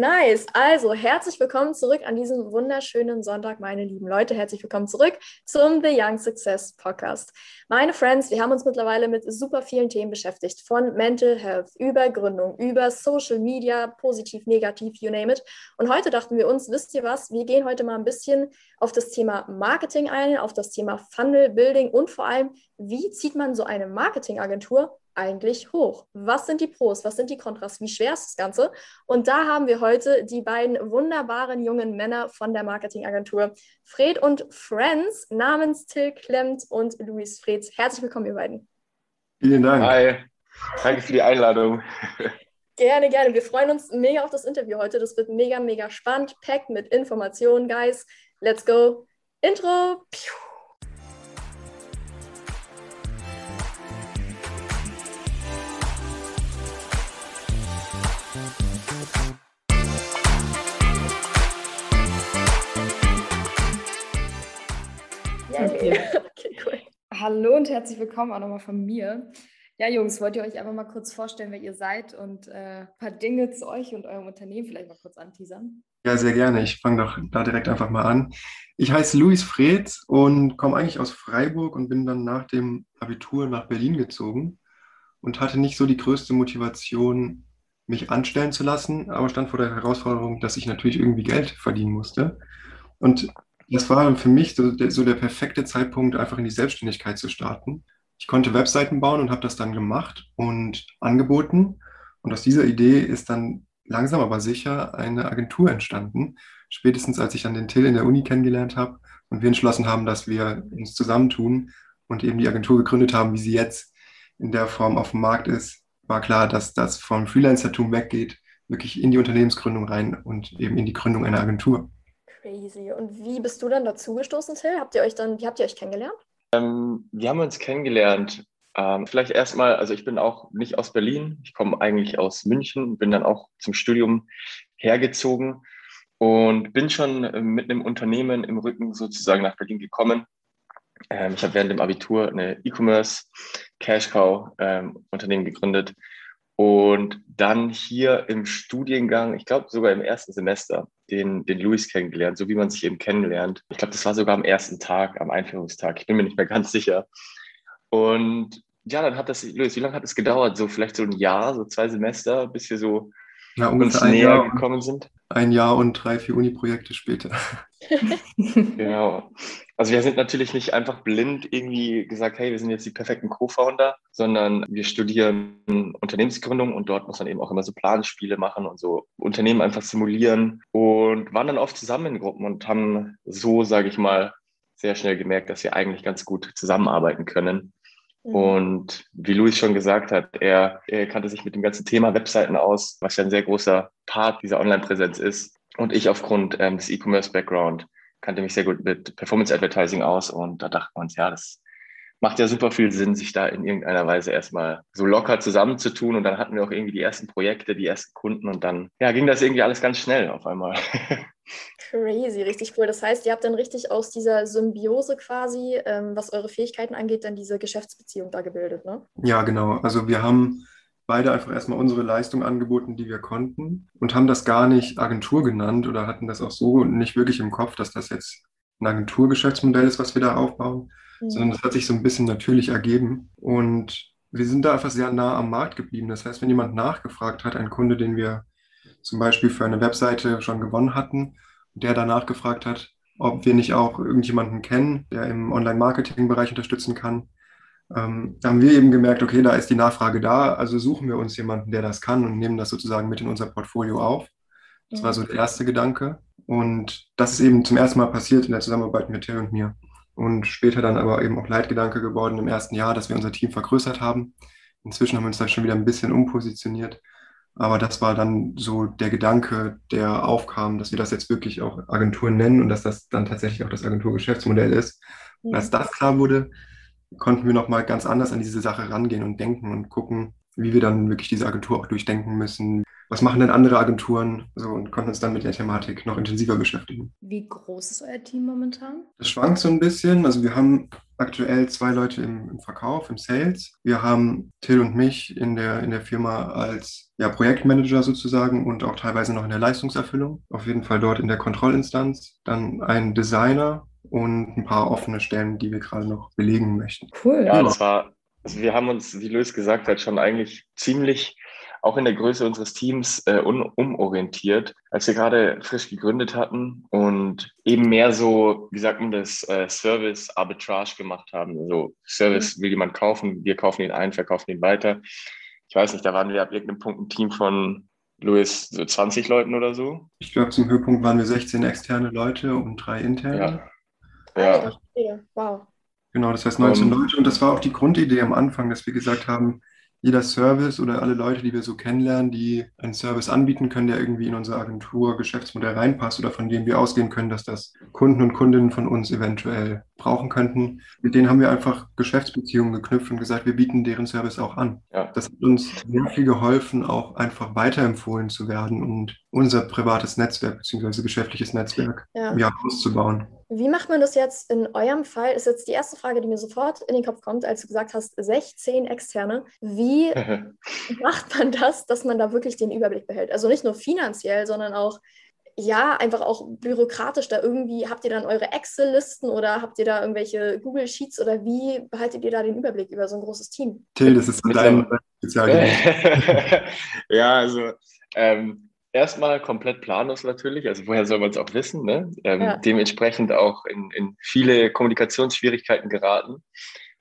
Nice. Also, herzlich willkommen zurück an diesem wunderschönen Sonntag, meine lieben Leute. Herzlich willkommen zurück zum The Young Success Podcast. Meine Friends, wir haben uns mittlerweile mit super vielen Themen beschäftigt. Von Mental Health über Gründung, über Social Media, positiv, negativ, you name it. Und heute dachten wir uns, wisst ihr was? Wir gehen heute mal ein bisschen auf das Thema Marketing ein, auf das Thema Funnel Building und vor allem, wie zieht man so eine Marketingagentur eigentlich hoch? Was sind die Pros? Was sind die Kontras? Wie schwer ist das Ganze? Und da haben wir heute die beiden wunderbaren jungen Männer von der Marketingagentur Fred und Friends namens Till Klemmt und Luis Freds. Herzlich willkommen, ihr beiden. Vielen Dank. Hi. Danke für die Einladung. Gerne, gerne. Wir freuen uns mega auf das Interview heute. Das wird mega, mega spannend, packt mit Informationen, Guys. Let's go. Intro. Piu. Okay. okay, cool. Hallo und herzlich willkommen auch nochmal von mir. Ja, Jungs, wollt ihr euch einfach mal kurz vorstellen, wer ihr seid und äh, ein paar Dinge zu euch und eurem Unternehmen vielleicht mal kurz anteasern? Ja, sehr gerne. Ich fange doch da direkt einfach mal an. Ich heiße Luis Fred und komme eigentlich aus Freiburg und bin dann nach dem Abitur nach Berlin gezogen und hatte nicht so die größte Motivation, mich anstellen zu lassen, aber stand vor der Herausforderung, dass ich natürlich irgendwie Geld verdienen musste. Und das war für mich so der, so der perfekte Zeitpunkt, einfach in die Selbstständigkeit zu starten. Ich konnte Webseiten bauen und habe das dann gemacht und angeboten. Und aus dieser Idee ist dann langsam aber sicher eine Agentur entstanden. Spätestens als ich dann den Till in der Uni kennengelernt habe und wir entschlossen haben, dass wir uns zusammentun und eben die Agentur gegründet haben, wie sie jetzt in der Form auf dem Markt ist, war klar, dass das vom Freelancertum weggeht, wirklich in die Unternehmensgründung rein und eben in die Gründung einer Agentur. Crazy. Und wie bist du dann dazu gestoßen, Till? Habt ihr euch dann, wie habt ihr euch kennengelernt? Ähm, wir haben uns kennengelernt. Ähm, vielleicht erstmal, also ich bin auch nicht aus Berlin, ich komme eigentlich aus München, bin dann auch zum Studium hergezogen und bin schon mit einem Unternehmen im Rücken sozusagen nach Berlin gekommen. Ähm, ich habe während dem Abitur eine E-Commerce Cash Cow ähm, Unternehmen gegründet und dann hier im Studiengang, ich glaube sogar im ersten Semester, den, den Luis kennengelernt, so wie man sich eben kennenlernt. Ich glaube, das war sogar am ersten Tag, am Einführungstag. Ich bin mir nicht mehr ganz sicher. Und ja, dann hat das, Luis, wie lange hat es gedauert? So vielleicht so ein Jahr, so zwei Semester, bis wir so ja, uns näher Jahr, gekommen sind? Ein Jahr und drei, vier Uni-Projekte später. genau. Also wir sind natürlich nicht einfach blind irgendwie gesagt, hey, wir sind jetzt die perfekten Co-Founder, sondern wir studieren Unternehmensgründung und dort muss man eben auch immer so Planspiele machen und so Unternehmen einfach simulieren und waren dann oft zusammen in Gruppen und haben so, sage ich mal, sehr schnell gemerkt, dass wir eigentlich ganz gut zusammenarbeiten können. Mhm. Und wie Luis schon gesagt hat, er, er kannte sich mit dem ganzen Thema Webseiten aus, was ja ein sehr großer Part dieser Online-Präsenz ist. Und ich aufgrund ähm, des E-Commerce-Background kannte mich sehr gut mit Performance Advertising aus und da dachten wir uns, ja, das macht ja super viel Sinn, sich da in irgendeiner Weise erstmal so locker zusammenzutun. Und dann hatten wir auch irgendwie die ersten Projekte, die ersten Kunden und dann ja, ging das irgendwie alles ganz schnell auf einmal. Crazy, richtig cool. Das heißt, ihr habt dann richtig aus dieser Symbiose quasi, ähm, was eure Fähigkeiten angeht, dann diese Geschäftsbeziehung da gebildet, ne? Ja, genau. Also wir haben beide einfach erstmal unsere Leistung angeboten, die wir konnten und haben das gar nicht Agentur genannt oder hatten das auch so nicht wirklich im Kopf, dass das jetzt ein Agenturgeschäftsmodell ist, was wir da aufbauen, mhm. sondern es hat sich so ein bisschen natürlich ergeben und wir sind da einfach sehr nah am Markt geblieben. Das heißt, wenn jemand nachgefragt hat, ein Kunde, den wir zum Beispiel für eine Webseite schon gewonnen hatten, der danach gefragt hat, ob wir nicht auch irgendjemanden kennen, der im Online-Marketing-Bereich unterstützen kann, ähm, da haben wir eben gemerkt, okay, da ist die Nachfrage da, also suchen wir uns jemanden, der das kann und nehmen das sozusagen mit in unser Portfolio auf. Das war so der erste Gedanke. Und das ist eben zum ersten Mal passiert in der Zusammenarbeit mit Till und mir. Und später dann aber eben auch Leitgedanke geworden im ersten Jahr, dass wir unser Team vergrößert haben. Inzwischen haben wir uns da schon wieder ein bisschen umpositioniert. Aber das war dann so der Gedanke, der aufkam, dass wir das jetzt wirklich auch Agenturen nennen und dass das dann tatsächlich auch das Agenturgeschäftsmodell ist. Und als das klar wurde, konnten wir nochmal ganz anders an diese Sache rangehen und denken und gucken, wie wir dann wirklich diese Agentur auch durchdenken müssen. Was machen denn andere Agenturen? So, und konnten uns dann mit der Thematik noch intensiver beschäftigen. Wie groß ist euer Team momentan? Das schwankt so ein bisschen. Also wir haben aktuell zwei Leute im, im Verkauf, im Sales. Wir haben Till und mich in der, in der Firma als ja, Projektmanager sozusagen und auch teilweise noch in der Leistungserfüllung. Auf jeden Fall dort in der Kontrollinstanz. Dann ein Designer und ein paar offene Stellen, die wir gerade noch belegen möchten. Cool. Ja, das war, also wir haben uns, wie Luis gesagt hat, schon eigentlich ziemlich auch in der Größe unseres Teams äh, um, umorientiert, als wir gerade frisch gegründet hatten und eben mehr so, wie sagt man das, äh, Service Arbitrage gemacht haben. Also Service mhm. will jemand kaufen, wir kaufen ihn ein, verkaufen ihn weiter. Ich weiß nicht, da waren wir ab irgendeinem Punkt ein Team von Louis, so 20 Leuten oder so. Ich glaube, zum Höhepunkt waren wir 16 externe Leute und drei interne. Ja. ja. Wow. Genau, das heißt 19 um, Leute. Und das war auch die Grundidee am Anfang, dass wir gesagt haben, jeder Service oder alle Leute, die wir so kennenlernen, die einen Service anbieten können, der irgendwie in unser Agentur-Geschäftsmodell reinpasst oder von dem wir ausgehen können, dass das Kunden und Kundinnen von uns eventuell brauchen könnten. Mit denen haben wir einfach Geschäftsbeziehungen geknüpft und gesagt, wir bieten deren Service auch an. Ja. Das hat uns sehr viel geholfen, auch einfach weiterempfohlen zu werden und unser privates Netzwerk bzw. geschäftliches Netzwerk ja. Ja, auszubauen. Wie macht man das jetzt in eurem Fall? Ist jetzt die erste Frage, die mir sofort in den Kopf kommt, als du gesagt hast, 16 Externe. Wie macht man das, dass man da wirklich den Überblick behält? Also nicht nur finanziell, sondern auch, ja, einfach auch bürokratisch da irgendwie. Habt ihr dann eure Excel-Listen oder habt ihr da irgendwelche Google Sheets oder wie behaltet ihr da den Überblick über so ein großes Team? Till, das ist dein Spezialgebiet. ja, also. Ähm, erstmal komplett planlos natürlich, also woher soll man es auch wissen, ne? Ähm, ja. dementsprechend auch in, in viele Kommunikationsschwierigkeiten geraten.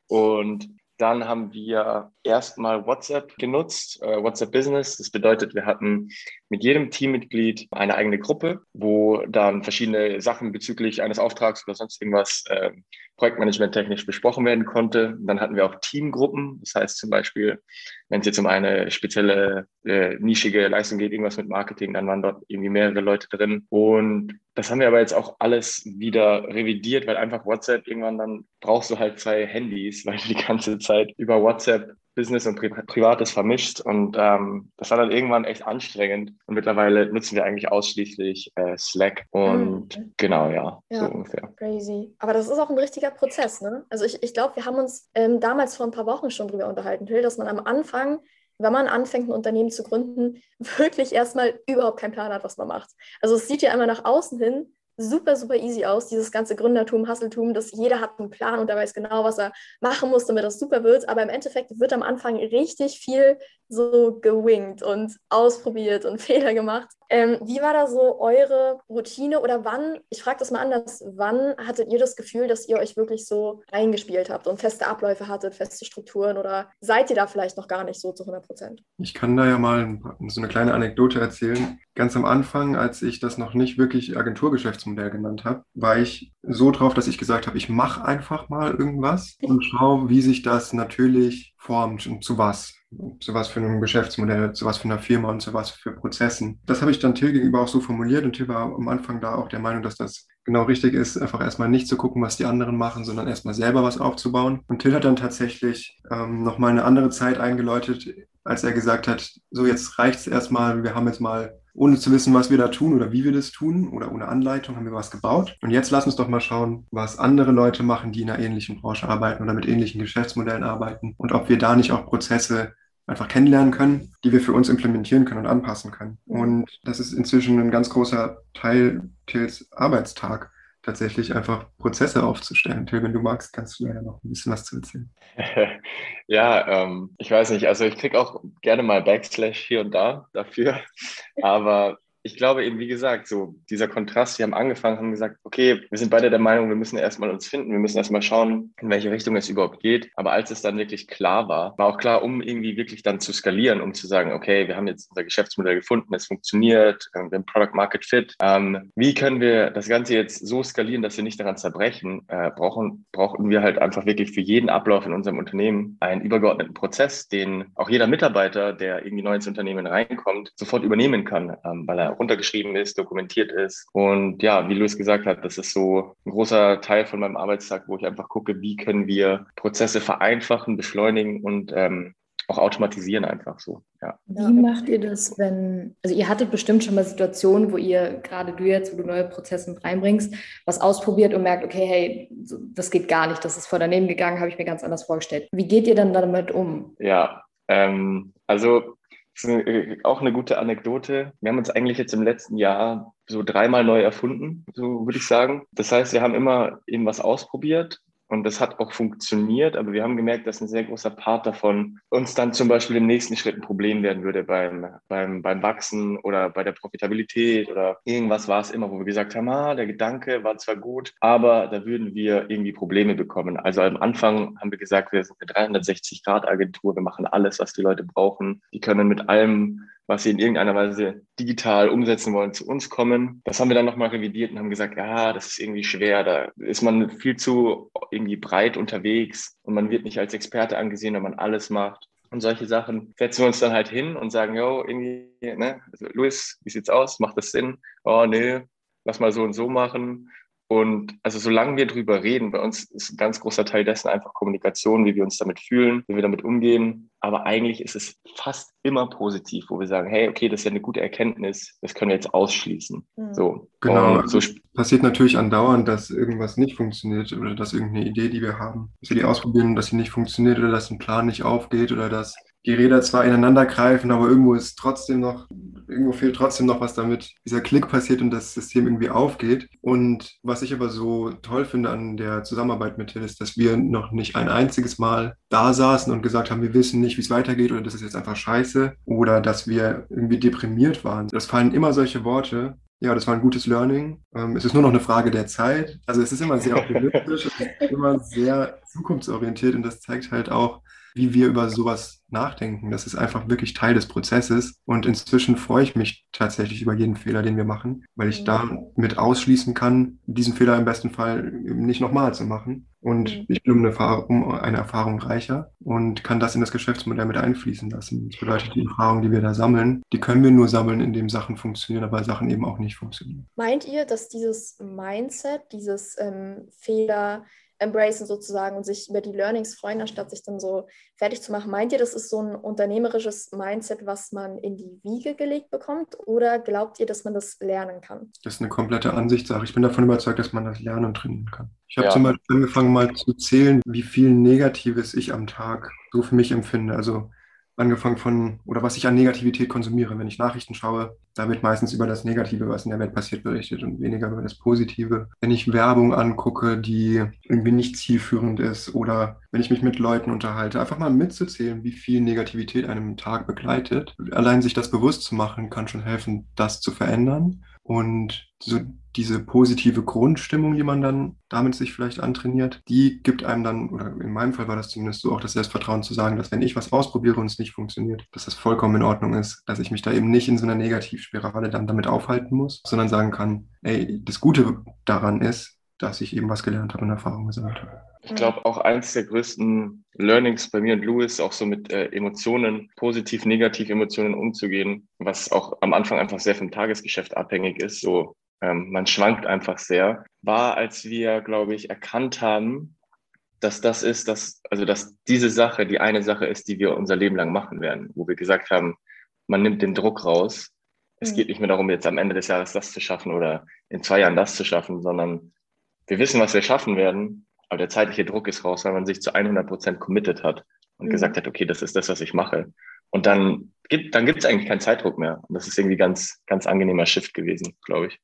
Und dann haben wir erstmal WhatsApp genutzt, äh, WhatsApp Business. Das bedeutet, wir hatten mit jedem Teammitglied eine eigene Gruppe, wo dann verschiedene Sachen bezüglich eines Auftrags oder sonst irgendwas äh, Projektmanagement technisch besprochen werden konnte. Dann hatten wir auch Teamgruppen. Das heißt zum Beispiel, wenn es jetzt um eine spezielle äh, nischige Leistung geht, irgendwas mit Marketing, dann waren dort irgendwie mehrere Leute drin. Und das haben wir aber jetzt auch alles wieder revidiert, weil einfach WhatsApp irgendwann dann brauchst du halt zwei Handys, weil du die ganze Zeit über WhatsApp Business und Pri Privates vermischt. Und ähm, das war dann irgendwann echt anstrengend. Und mittlerweile nutzen wir eigentlich ausschließlich äh, Slack. Und mhm. genau, ja, ja, so ungefähr. Crazy. Aber das ist auch ein richtiger Prozess, ne? Also ich, ich glaube, wir haben uns ähm, damals vor ein paar Wochen schon drüber unterhalten, Till, dass man am Anfang wenn man anfängt, ein Unternehmen zu gründen, wirklich erstmal überhaupt keinen Plan hat, was man macht. Also es sieht ja einmal nach außen hin super, super easy aus, dieses ganze Gründertum, Hasseltum, dass jeder hat einen Plan und er weiß genau, was er machen muss, damit das super wird. Aber im Endeffekt wird am Anfang richtig viel so gewinkt und ausprobiert und Fehler gemacht. Ähm, wie war da so eure Routine oder wann, ich frage das mal anders, wann hattet ihr das Gefühl, dass ihr euch wirklich so eingespielt habt und feste Abläufe hattet, feste Strukturen oder seid ihr da vielleicht noch gar nicht so zu 100 Prozent? Ich kann da ja mal so eine kleine Anekdote erzählen. Ganz am Anfang, als ich das noch nicht wirklich Agenturgeschäftsmodell genannt habe, war ich so drauf, dass ich gesagt habe, ich mache einfach mal irgendwas und schaue, wie sich das natürlich formt und zu was zu was für einem Geschäftsmodell, zu was für einer Firma und zu was für Prozessen. Das habe ich dann Till gegenüber auch so formuliert und Till war am Anfang da auch der Meinung, dass das genau richtig ist, einfach erstmal nicht zu gucken, was die anderen machen, sondern erstmal selber was aufzubauen. Und Till hat dann tatsächlich ähm, nochmal eine andere Zeit eingeläutet, als er gesagt hat, so jetzt reicht es erstmal, wir haben jetzt mal ohne zu wissen, was wir da tun oder wie wir das tun oder ohne Anleitung haben wir was gebaut. Und jetzt lass uns doch mal schauen, was andere Leute machen, die in einer ähnlichen Branche arbeiten oder mit ähnlichen Geschäftsmodellen arbeiten und ob wir da nicht auch Prozesse einfach kennenlernen können, die wir für uns implementieren können und anpassen können. Und das ist inzwischen ein ganz großer Teil Tills Arbeitstag tatsächlich einfach Prozesse aufzustellen. Till, wenn du magst, kannst du ja noch ein bisschen was zu erzählen. ja, ähm, ich weiß nicht, also ich kriege auch gerne mal Backslash hier und da dafür, aber ich glaube eben, wie gesagt, so dieser Kontrast, wir haben angefangen, haben gesagt, okay, wir sind beide der Meinung, wir müssen erstmal uns finden, wir müssen erstmal schauen, in welche Richtung es überhaupt geht. Aber als es dann wirklich klar war, war auch klar, um irgendwie wirklich dann zu skalieren, um zu sagen, okay, wir haben jetzt unser Geschäftsmodell gefunden, es funktioniert, wir haben Product Market Fit. Ähm, wie können wir das Ganze jetzt so skalieren, dass wir nicht daran zerbrechen? Äh, brauchen, brauchen wir halt einfach wirklich für jeden Ablauf in unserem Unternehmen einen übergeordneten Prozess, den auch jeder Mitarbeiter, der irgendwie neu ins Unternehmen reinkommt, sofort übernehmen kann, ähm, weil er runtergeschrieben ist, dokumentiert ist. Und ja, wie Luis gesagt hat, das ist so ein großer Teil von meinem Arbeitstag, wo ich einfach gucke, wie können wir Prozesse vereinfachen, beschleunigen und ähm, auch automatisieren einfach so. Ja. Wie macht ihr das, wenn, also ihr hattet bestimmt schon mal Situationen, wo ihr, gerade du jetzt, wo du neue Prozesse mit reinbringst, was ausprobiert und merkt, okay, hey, das geht gar nicht, das ist vor daneben gegangen, habe ich mir ganz anders vorgestellt. Wie geht ihr dann damit um? Ja, ähm, also Das ist äh, auch eine gute Anekdote. Wir haben uns eigentlich jetzt im letzten Jahr so dreimal neu erfunden, so würde ich sagen. Das heißt, wir haben immer eben was ausprobiert und das hat auch funktioniert, aber wir haben gemerkt, dass ein sehr großer Part davon uns dann zum Beispiel im nächsten Schritt ein Problem werden würde beim, beim, beim Wachsen oder bei der Profitabilität oder irgendwas war es immer, wo wir gesagt haben, ah, der Gedanke war zwar gut, aber da würden wir irgendwie Probleme bekommen. Also am Anfang haben wir gesagt, wir sind eine 360-Grad-Agentur, wir machen alles, was die Leute brauchen. Die können mit allem was sie in irgendeiner Weise digital umsetzen wollen, zu uns kommen. Das haben wir dann nochmal revidiert und haben gesagt, ja, das ist irgendwie schwer, da ist man viel zu irgendwie breit unterwegs und man wird nicht als Experte angesehen, wenn man alles macht. Und solche Sachen setzen wir uns dann halt hin und sagen, yo, irgendwie, ne, also Luis, wie sieht's aus? Macht das Sinn? Oh, nee, lass mal so und so machen. Und also solange wir drüber reden, bei uns ist ein ganz großer Teil dessen einfach Kommunikation, wie wir uns damit fühlen, wie wir damit umgehen. Aber eigentlich ist es fast immer positiv, wo wir sagen, hey, okay, das ist ja eine gute Erkenntnis, das können wir jetzt ausschließen. Mhm. So. Genau. So passiert natürlich andauernd, dass irgendwas nicht funktioniert oder dass irgendeine Idee, die wir haben, dass wir die ausprobieren, dass sie nicht funktioniert oder dass ein Plan nicht aufgeht oder dass die Räder zwar ineinander greifen, aber irgendwo ist trotzdem noch, irgendwo fehlt trotzdem noch was damit, dieser Klick passiert und das System irgendwie aufgeht. Und was ich aber so toll finde an der Zusammenarbeit mit Till ist, dass wir noch nicht ein einziges Mal da saßen und gesagt haben, wir wissen nicht, wie es weitergeht oder das ist jetzt einfach scheiße oder dass wir irgendwie deprimiert waren. Das fallen immer solche Worte, ja, das war ein gutes Learning. Ähm, es ist nur noch eine Frage der Zeit. Also es ist immer sehr optimistisch, es ist immer sehr zukunftsorientiert und das zeigt halt auch, wie wir über sowas nachdenken. Das ist einfach wirklich Teil des Prozesses. Und inzwischen freue ich mich tatsächlich über jeden Fehler, den wir machen, weil ich mhm. damit ausschließen kann, diesen Fehler im besten Fall nicht nochmal zu machen. Und mhm. ich bin um eine, um eine, Erfahrung reicher und kann das in das Geschäftsmodell mit einfließen lassen. Das bedeutet, die Erfahrungen, die wir da sammeln, die können wir nur sammeln, indem Sachen funktionieren, aber Sachen eben auch nicht funktionieren. Meint ihr, dass dieses Mindset, dieses ähm, Fehler embracen sozusagen und sich über die Learnings freuen, anstatt sich dann so fertig zu machen. Meint ihr, das ist so ein unternehmerisches Mindset, was man in die Wiege gelegt bekommt? Oder glaubt ihr, dass man das lernen kann? Das ist eine komplette Ansichtssache. Ich bin davon überzeugt, dass man das lernen und trainieren kann. Ich habe ja. zum Beispiel angefangen mal zu zählen, wie viel Negatives ich am Tag so für mich empfinde. Also angefangen von, oder was ich an Negativität konsumiere. Wenn ich Nachrichten schaue, da wird meistens über das Negative, was in der Welt passiert, berichtet und weniger über das Positive. Wenn ich Werbung angucke, die irgendwie nicht zielführend ist oder wenn ich mich mit Leuten unterhalte, einfach mal mitzuzählen, wie viel Negativität einem Tag begleitet. Allein sich das bewusst zu machen, kann schon helfen, das zu verändern. Und so diese positive Grundstimmung, die man dann damit sich vielleicht antrainiert, die gibt einem dann, oder in meinem Fall war das zumindest so auch das Selbstvertrauen zu sagen, dass wenn ich was ausprobiere und es nicht funktioniert, dass das vollkommen in Ordnung ist, dass ich mich da eben nicht in so einer Negativspirale dann damit aufhalten muss, sondern sagen kann, ey, das Gute daran ist, dass ich eben was gelernt habe und Erfahrung gesammelt habe. Ich glaube, auch eins der größten Learnings bei mir und Louis, auch so mit äh, Emotionen, positiv, negativ Emotionen umzugehen, was auch am Anfang einfach sehr vom Tagesgeschäft abhängig ist. So, ähm, man schwankt einfach sehr. War, als wir, glaube ich, erkannt haben, dass das ist, dass, also dass diese Sache die eine Sache ist, die wir unser Leben lang machen werden, wo wir gesagt haben, man nimmt den Druck raus. Es mhm. geht nicht mehr darum, jetzt am Ende des Jahres das zu schaffen oder in zwei Jahren das zu schaffen, sondern wir wissen, was wir schaffen werden aber der zeitliche Druck ist raus, weil man sich zu 100 Prozent committed hat und mhm. gesagt hat, okay, das ist das, was ich mache. Und dann gibt dann eigentlich keinen Zeitdruck mehr. Und das ist irgendwie ganz, ganz angenehmer Shift gewesen, glaube ich.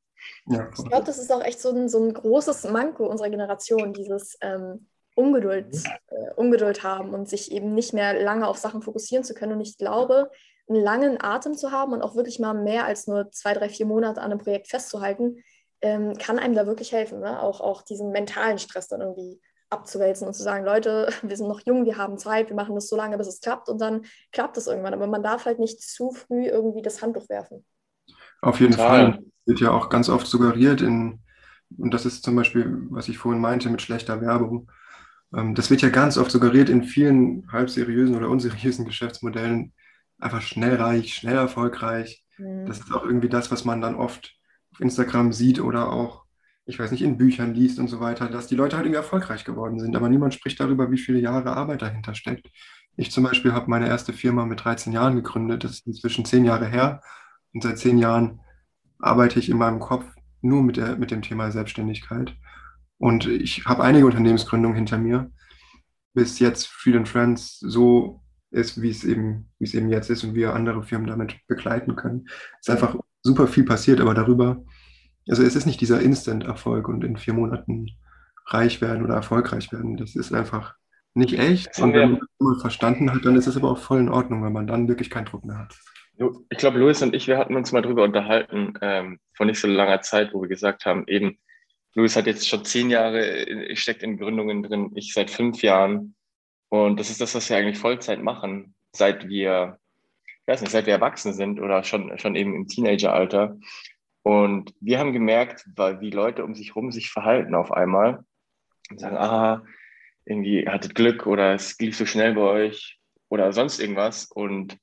Ja, ich glaube, das ist auch echt so ein, so ein großes Manko unserer Generation, dieses ähm, Ungeduld, äh, Ungeduld haben und sich eben nicht mehr lange auf Sachen fokussieren zu können. Und ich glaube, einen langen Atem zu haben und auch wirklich mal mehr als nur zwei, drei, vier Monate an einem Projekt festzuhalten, ähm, kann einem da wirklich helfen, ne? auch, auch diesen mentalen Stress dann irgendwie abzuwälzen und zu sagen, Leute, wir sind noch jung, wir haben Zeit, wir machen das so lange, bis es klappt und dann klappt es irgendwann. Aber man darf halt nicht zu früh irgendwie das Handtuch werfen. Auf jeden Total. Fall. Wird ja auch ganz oft suggeriert in, und das ist zum Beispiel, was ich vorhin meinte mit schlechter Werbung, ähm, das wird ja ganz oft suggeriert in vielen halb seriösen oder unseriösen Geschäftsmodellen, einfach schnell reich, schnell erfolgreich. Mhm. Das ist auch irgendwie das, was man dann oft auf Instagram sieht oder auch, ich weiß nicht, in Büchern liest und so weiter, dass die Leute halt irgendwie erfolgreich geworden sind. Aber niemand spricht darüber, wie viele Jahre Arbeit dahinter steckt. Ich zum Beispiel habe meine erste Firma mit 13 Jahren gegründet. Das ist inzwischen zehn Jahre her. Und seit zehn Jahren arbeite ich in meinem Kopf nur mit, der, mit dem Thema Selbstständigkeit. Und ich habe einige Unternehmensgründungen hinter mir. Bis jetzt Freed Friends so ist, wie es eben, wie es eben jetzt ist und wir andere Firmen damit begleiten können. Es ist einfach super viel passiert, aber darüber, also es ist nicht dieser Instant-Erfolg und in vier Monaten reich werden oder erfolgreich werden. Das ist einfach nicht echt. Und wenn man das mal verstanden hat, dann ist es aber auch voll in Ordnung, wenn man dann wirklich keinen Druck mehr hat. Ich glaube, Louis und ich, wir hatten uns mal drüber unterhalten, ähm, vor nicht so langer Zeit, wo wir gesagt haben, eben, Louis hat jetzt schon zehn Jahre, steckt in Gründungen drin, ich seit fünf Jahren. Und das ist das, was wir eigentlich Vollzeit machen, seit wir, ich weiß nicht, seit wir erwachsen sind oder schon, schon eben im Teenageralter. Und wir haben gemerkt, wie Leute um sich herum sich verhalten auf einmal und sagen, ah, irgendwie hattet Glück oder es lief so schnell bei euch oder sonst irgendwas. Und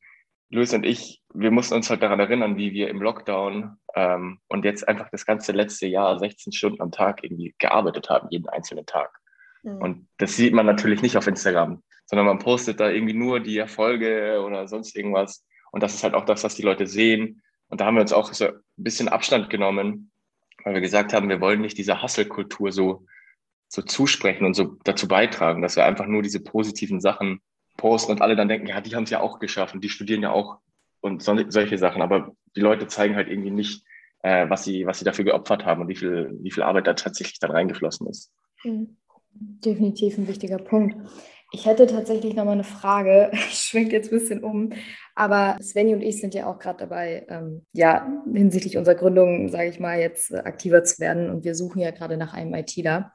Luis und ich, wir mussten uns halt daran erinnern, wie wir im Lockdown ähm, und jetzt einfach das ganze letzte Jahr 16 Stunden am Tag irgendwie gearbeitet haben, jeden einzelnen Tag. Mhm. Und das sieht man natürlich nicht auf Instagram, sondern man postet da irgendwie nur die Erfolge oder sonst irgendwas. Und das ist halt auch das, was die Leute sehen. Und da haben wir uns auch so ein bisschen Abstand genommen, weil wir gesagt haben, wir wollen nicht dieser Hustle-Kultur so so zusprechen und so dazu beitragen, dass wir einfach nur diese positiven Sachen posten und alle dann denken, ja, die haben es ja auch geschafft und die studieren ja auch und so, solche Sachen. Aber die Leute zeigen halt irgendwie nicht, äh, was, sie, was sie dafür geopfert haben und wie viel, wie viel Arbeit da tatsächlich dann reingeflossen ist. Mhm. Definitiv ein wichtiger Punkt. Ich hätte tatsächlich noch mal eine Frage. Ich schwenke jetzt ein bisschen um. Aber Svenny und ich sind ja auch gerade dabei, ähm, ja, hinsichtlich unserer Gründung, sage ich mal, jetzt äh, aktiver zu werden. Und wir suchen ja gerade nach einem ITler.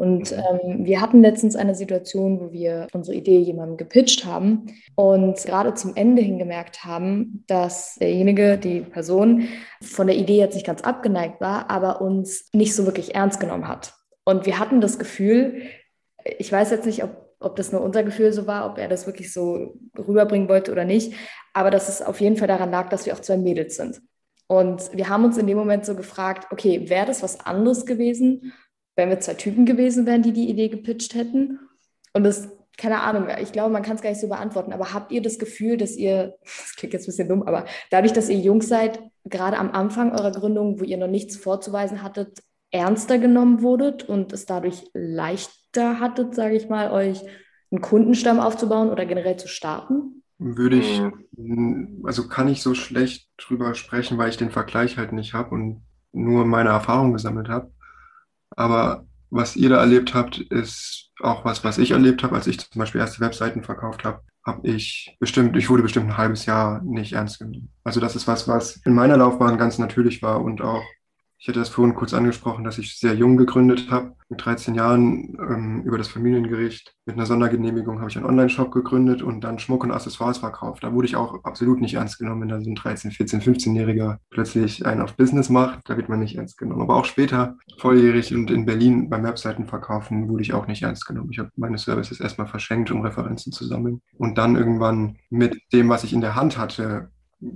Und ähm, wir hatten letztens eine Situation, wo wir unsere Idee jemandem gepitcht haben und gerade zum Ende hin gemerkt haben, dass derjenige, die Person von der Idee jetzt nicht ganz abgeneigt war, aber uns nicht so wirklich ernst genommen hat. Und wir hatten das Gefühl, ich weiß jetzt nicht, ob, ob das nur unser Gefühl so war, ob er das wirklich so rüberbringen wollte oder nicht, aber dass es auf jeden Fall daran lag, dass wir auch zwei Mädels sind. Und wir haben uns in dem Moment so gefragt, okay, wäre das was anderes gewesen? wenn wir zwei Typen gewesen wären, die die Idee gepitcht hätten. Und das, keine Ahnung, ich glaube, man kann es gar nicht so beantworten, aber habt ihr das Gefühl, dass ihr, das klingt jetzt ein bisschen dumm, aber dadurch, dass ihr Jungs seid, gerade am Anfang eurer Gründung, wo ihr noch nichts vorzuweisen hattet, ernster genommen wurdet und es dadurch leichter hattet, sage ich mal, euch einen Kundenstamm aufzubauen oder generell zu starten? Würde ich, also kann ich so schlecht drüber sprechen, weil ich den Vergleich halt nicht habe und nur meine Erfahrung gesammelt habe. Aber was ihr da erlebt habt, ist auch was, was ich erlebt habe, als ich zum Beispiel erste Webseiten verkauft habe, habe ich bestimmt, ich wurde bestimmt ein halbes Jahr nicht ernst genommen. Also das ist was, was in meiner Laufbahn ganz natürlich war und auch ich hatte das vorhin kurz angesprochen, dass ich sehr jung gegründet habe. Mit 13 Jahren ähm, über das Familiengericht mit einer Sondergenehmigung habe ich einen Online-Shop gegründet und dann Schmuck und Accessoires verkauft. Da wurde ich auch absolut nicht ernst genommen, wenn da so ein 13, 14, 15-Jähriger plötzlich einen auf Business macht. Da wird man nicht ernst genommen. Aber auch später, volljährig und in Berlin beim Webseitenverkaufen, wurde ich auch nicht ernst genommen. Ich habe meine Services erstmal verschenkt, um Referenzen zu sammeln. Und dann irgendwann mit dem, was ich in der Hand hatte,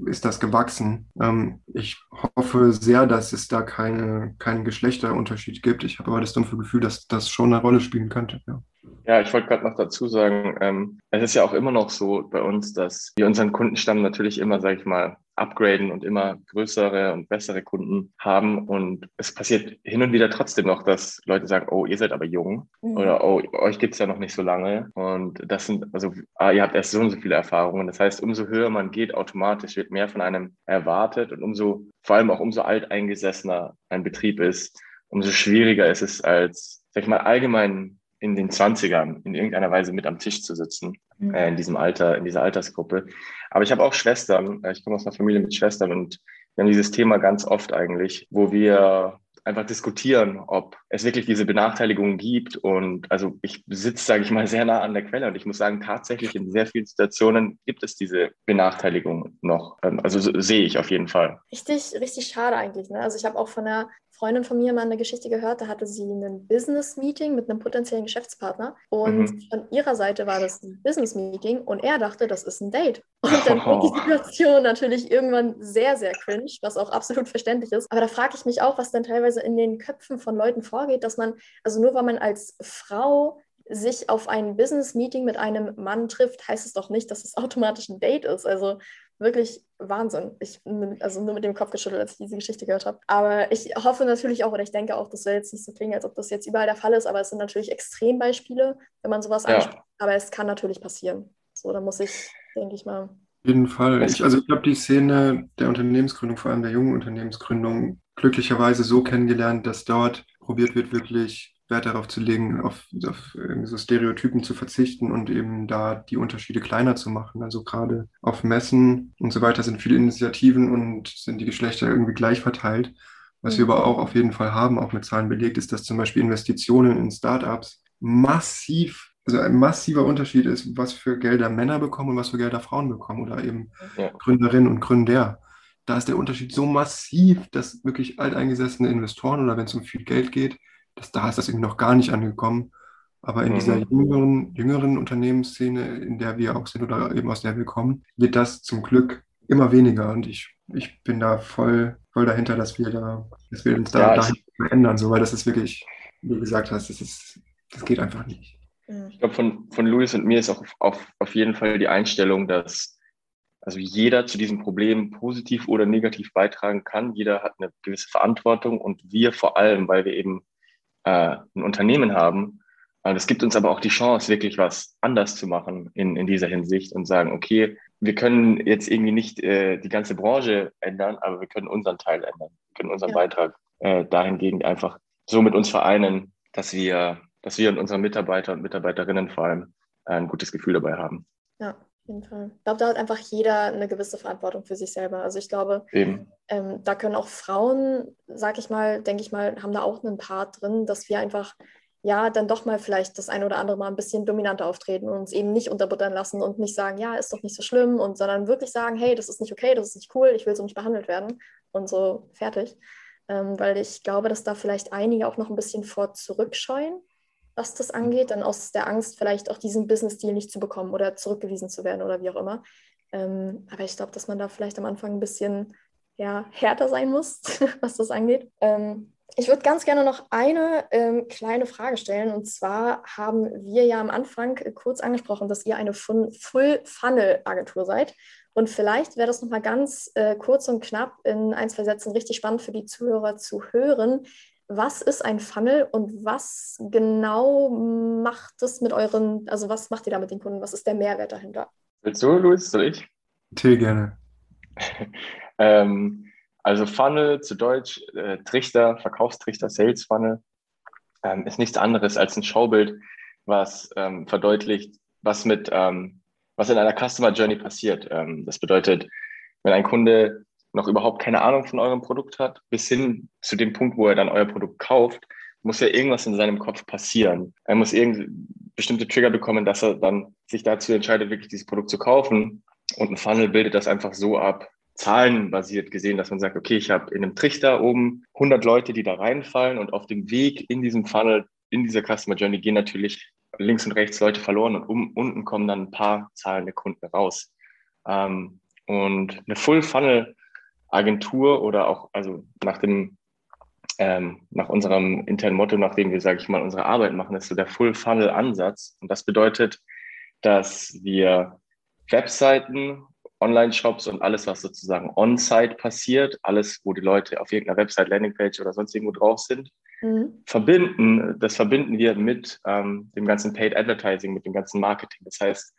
ist das gewachsen. Ähm, ich hoffe sehr, dass es da keine, keinen Geschlechterunterschied gibt. Ich habe aber das dumpfe Gefühl, dass das schon eine Rolle spielen könnte. Ja. Ja, ich wollte gerade noch dazu sagen, ähm, es ist ja auch immer noch so bei uns, dass wir unseren Kundenstamm natürlich immer, sage ich mal, upgraden und immer größere und bessere Kunden haben. Und es passiert hin und wieder trotzdem noch, dass Leute sagen, oh, ihr seid aber jung mhm. oder oh, euch gibt's ja noch nicht so lange. Und das sind, also ah, ihr habt erst so und so viele Erfahrungen. Das heißt, umso höher man geht, automatisch wird mehr von einem erwartet und umso, vor allem auch umso alteingesessener ein Betrieb ist, umso schwieriger ist es als, sag ich mal, allgemein in den 20ern in irgendeiner Weise mit am Tisch zu sitzen, mhm. äh, in diesem Alter, in dieser Altersgruppe. Aber ich habe auch Schwestern, äh, ich komme aus einer Familie mit Schwestern und wir haben dieses Thema ganz oft eigentlich, wo wir einfach diskutieren, ob es wirklich diese Benachteiligungen gibt. Und also ich sitze, sage ich mal, sehr nah an der Quelle und ich muss sagen, tatsächlich in sehr vielen Situationen gibt es diese Benachteiligung noch. Ähm, also so, sehe ich auf jeden Fall. Richtig, richtig schade eigentlich. Ne? Also ich habe auch von einer Freundin von mir mal eine Geschichte gehört, da hatte sie ein Business-Meeting mit einem potenziellen Geschäftspartner und mhm. von ihrer Seite war das ein Business-Meeting und er dachte, das ist ein Date. Und dann oh. die Situation natürlich irgendwann sehr, sehr cringe, was auch absolut verständlich ist. Aber da frage ich mich auch, was dann teilweise in den Köpfen von Leuten vorgeht, dass man, also nur weil man als Frau sich auf ein Business-Meeting mit einem Mann trifft, heißt es doch nicht, dass es automatisch ein Date ist. Also wirklich Wahnsinn. Ich also nur mit dem Kopf geschüttelt, als ich diese Geschichte gehört habe. Aber ich hoffe natürlich auch, oder ich denke auch, das soll jetzt nicht so klingen, als ob das jetzt überall der Fall ist, aber es sind natürlich Extrembeispiele, wenn man sowas ja. anspricht. Aber es kann natürlich passieren. So, da muss ich, denke ich mal. Auf jeden Fall. Ich, also ich habe die Szene der Unternehmensgründung, vor allem der jungen Unternehmensgründung, glücklicherweise so kennengelernt, dass dort probiert wird, wirklich Wert darauf zu legen, auf, auf so Stereotypen zu verzichten und eben da die Unterschiede kleiner zu machen. Also gerade auf Messen und so weiter sind viele Initiativen und sind die Geschlechter irgendwie gleich verteilt. Was wir mhm. aber auch auf jeden Fall haben, auch mit Zahlen belegt, ist, dass zum Beispiel Investitionen in Startups massiv, also ein massiver Unterschied ist, was für Gelder Männer bekommen und was für Gelder Frauen bekommen oder eben ja. Gründerinnen und Gründer. Da ist der Unterschied so massiv, dass wirklich alteingesessene Investoren oder wenn es um viel Geld geht, dass da ist das irgendwie noch gar nicht angekommen. Aber in mhm. dieser jüngeren, jüngeren Unternehmensszene, in der wir auch sind oder eben aus der wir kommen, wird das zum Glück immer weniger. Und ich, ich bin da voll, voll dahinter, dass wir da, dass wir uns da ja, verändern, so, weil das ist wirklich, wie du gesagt hast, das ist, das geht einfach nicht. Ich glaube, von, von Luis und mir ist auch auf, auf, auf jeden Fall die Einstellung, dass also jeder zu diesem Problem positiv oder negativ beitragen kann. Jeder hat eine gewisse Verantwortung und wir vor allem, weil wir eben äh, ein Unternehmen haben. Und es gibt uns aber auch die Chance, wirklich was anders zu machen in, in dieser Hinsicht und sagen, okay, wir können jetzt irgendwie nicht äh, die ganze Branche ändern, aber wir können unseren Teil ändern. Wir können unseren ja. Beitrag äh, dahingegen einfach so mit uns vereinen, dass wir, dass wir und unsere Mitarbeiter und Mitarbeiterinnen vor allem ein gutes Gefühl dabei haben. Ja, auf jeden Fall. Ich glaube, da hat einfach jeder eine gewisse Verantwortung für sich selber. Also ich glaube, ähm, da können auch Frauen, sag ich mal, denke ich mal, haben da auch einen Part drin, dass wir einfach ja dann doch mal vielleicht das eine oder andere Mal ein bisschen dominanter auftreten und uns eben nicht unterbuttern lassen und nicht sagen, ja, ist doch nicht so schlimm und sondern wirklich sagen, hey, das ist nicht okay, das ist nicht cool, ich will so nicht behandelt werden und so fertig. Ähm, weil ich glaube, dass da vielleicht einige auch noch ein bisschen vor zurückscheuen was das angeht, dann aus der Angst, vielleicht auch diesen Business-Deal nicht zu bekommen oder zurückgewiesen zu werden oder wie auch immer. Ähm, aber ich glaube, dass man da vielleicht am Anfang ein bisschen ja, härter sein muss, was das angeht. Ähm, ich würde ganz gerne noch eine ähm, kleine Frage stellen. Und zwar haben wir ja am Anfang kurz angesprochen, dass ihr eine Full-Funnel-Agentur seid. Und vielleicht wäre das nochmal ganz äh, kurz und knapp in ein, zwei Sätzen richtig spannend für die Zuhörer zu hören, was ist ein Funnel und was genau macht es mit euren, also was macht ihr da mit den Kunden? Was ist der Mehrwert dahinter? Willst du, Luis, soll ich? Till gerne. ähm, also Funnel zu Deutsch, äh, Trichter, Verkaufstrichter, Sales Funnel, ähm, ist nichts anderes als ein Schaubild, was ähm, verdeutlicht, was mit, ähm, was in einer Customer Journey passiert. Ähm, das bedeutet, wenn ein Kunde noch überhaupt keine Ahnung von eurem Produkt hat, bis hin zu dem Punkt, wo er dann euer Produkt kauft, muss ja irgendwas in seinem Kopf passieren. Er muss irgendwie bestimmte Trigger bekommen, dass er dann sich dazu entscheidet, wirklich dieses Produkt zu kaufen. Und ein Funnel bildet das einfach so ab, zahlenbasiert gesehen, dass man sagt, okay, ich habe in einem Trichter oben 100 Leute, die da reinfallen und auf dem Weg in diesem Funnel, in dieser Customer Journey gehen natürlich links und rechts Leute verloren und um, unten kommen dann ein paar zahlende Kunden raus. Ähm, und eine Full Funnel Agentur oder auch, also nach dem, ähm, nach unserem internen Motto, nachdem wir, sage ich mal, unsere Arbeit machen, ist so der Full-Funnel-Ansatz. Und das bedeutet, dass wir Webseiten, Online-Shops und alles, was sozusagen on-site passiert, alles, wo die Leute auf irgendeiner Website, Landingpage oder sonst irgendwo drauf sind, mhm. verbinden. Das verbinden wir mit ähm, dem ganzen Paid Advertising, mit dem ganzen Marketing. Das heißt,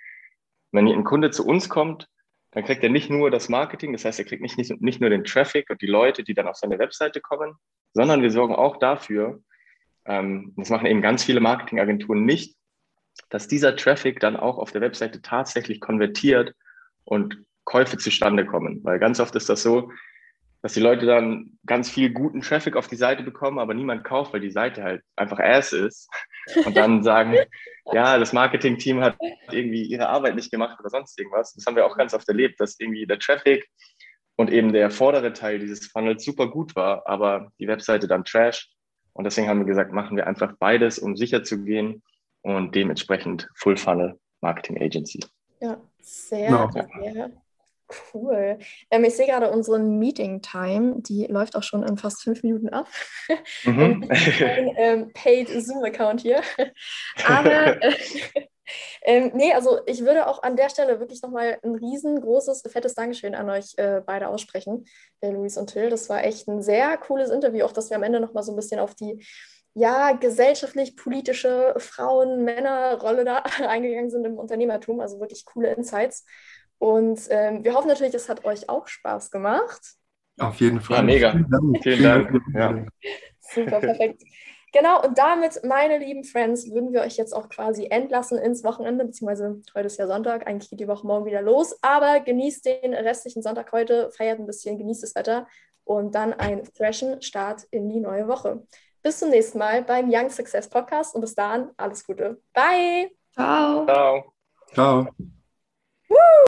wenn ein Kunde zu uns kommt, dann kriegt er nicht nur das Marketing, das heißt, er kriegt nicht, nicht, nicht nur den Traffic und die Leute, die dann auf seine Webseite kommen, sondern wir sorgen auch dafür, ähm, das machen eben ganz viele Marketingagenturen nicht, dass dieser Traffic dann auch auf der Webseite tatsächlich konvertiert und Käufe zustande kommen. Weil ganz oft ist das so, dass die Leute dann ganz viel guten Traffic auf die Seite bekommen, aber niemand kauft, weil die Seite halt einfach ass ist. Und dann sagen, ja, das Marketing-Team hat irgendwie ihre Arbeit nicht gemacht oder sonst irgendwas. Das haben wir auch ganz oft erlebt, dass irgendwie der Traffic und eben der vordere Teil dieses Funnels super gut war, aber die Webseite dann trash. Und deswegen haben wir gesagt, machen wir einfach beides, um sicher zu gehen und dementsprechend Full Funnel Marketing Agency. Ja, sehr, no. sehr Cool. Ähm, ich sehe gerade unsere Meeting-Time, die läuft auch schon in fast fünf Minuten ab. Mhm. Ein ähm, Paid Zoom-Account hier. Aber äh, ähm, nee, also ich würde auch an der Stelle wirklich nochmal ein riesengroßes, fettes Dankeschön an euch äh, beide aussprechen, äh, Luis und Till. Das war echt ein sehr cooles Interview, auch dass wir am Ende nochmal so ein bisschen auf die ja, gesellschaftlich-politische Frauen-Männer-Rolle da eingegangen sind im Unternehmertum. Also wirklich coole Insights. Und ähm, wir hoffen natürlich, es hat euch auch Spaß gemacht. Auf jeden Fall. Ja, mega. Vielen Dank. Vielen Dank. Ja. Super, perfekt. Genau, und damit, meine lieben Friends, würden wir euch jetzt auch quasi entlassen ins Wochenende, beziehungsweise heute ist ja Sonntag, eigentlich geht die Woche morgen wieder los, aber genießt den restlichen Sonntag heute, feiert ein bisschen, genießt das Wetter und dann einen freshen Start in die neue Woche. Bis zum nächsten Mal beim Young Success Podcast und bis dahin alles Gute. Bye. Ciao. Ciao. Ciao.